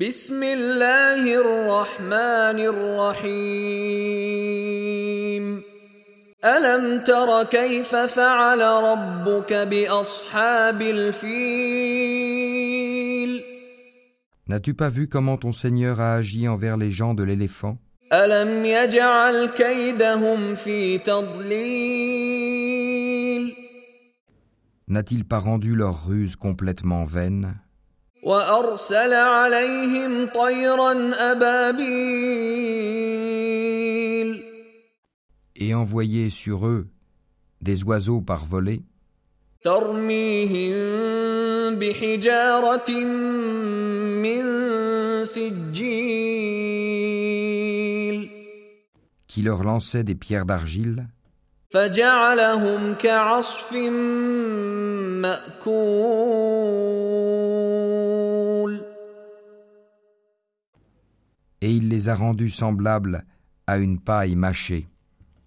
بسم الله الرحمن الرحيم ألم تر كيف فعل ربك بأصحاب الفيل N'as-tu pas vu comment ton Seigneur a agi envers les gens de l'éléphant ألم يجعل كيدهم في تضليل N'a-t-il pas rendu leur ruse complètement vaine وأرسل عليهم طيرا أبابيل et envoyé sur eux des oiseaux par volée ترميهم بحجارة من سجيل qui leur lançaient des pierres d'argile فجعلهم كعصف مأكول Et il les a rendus semblables à une paille mâchée.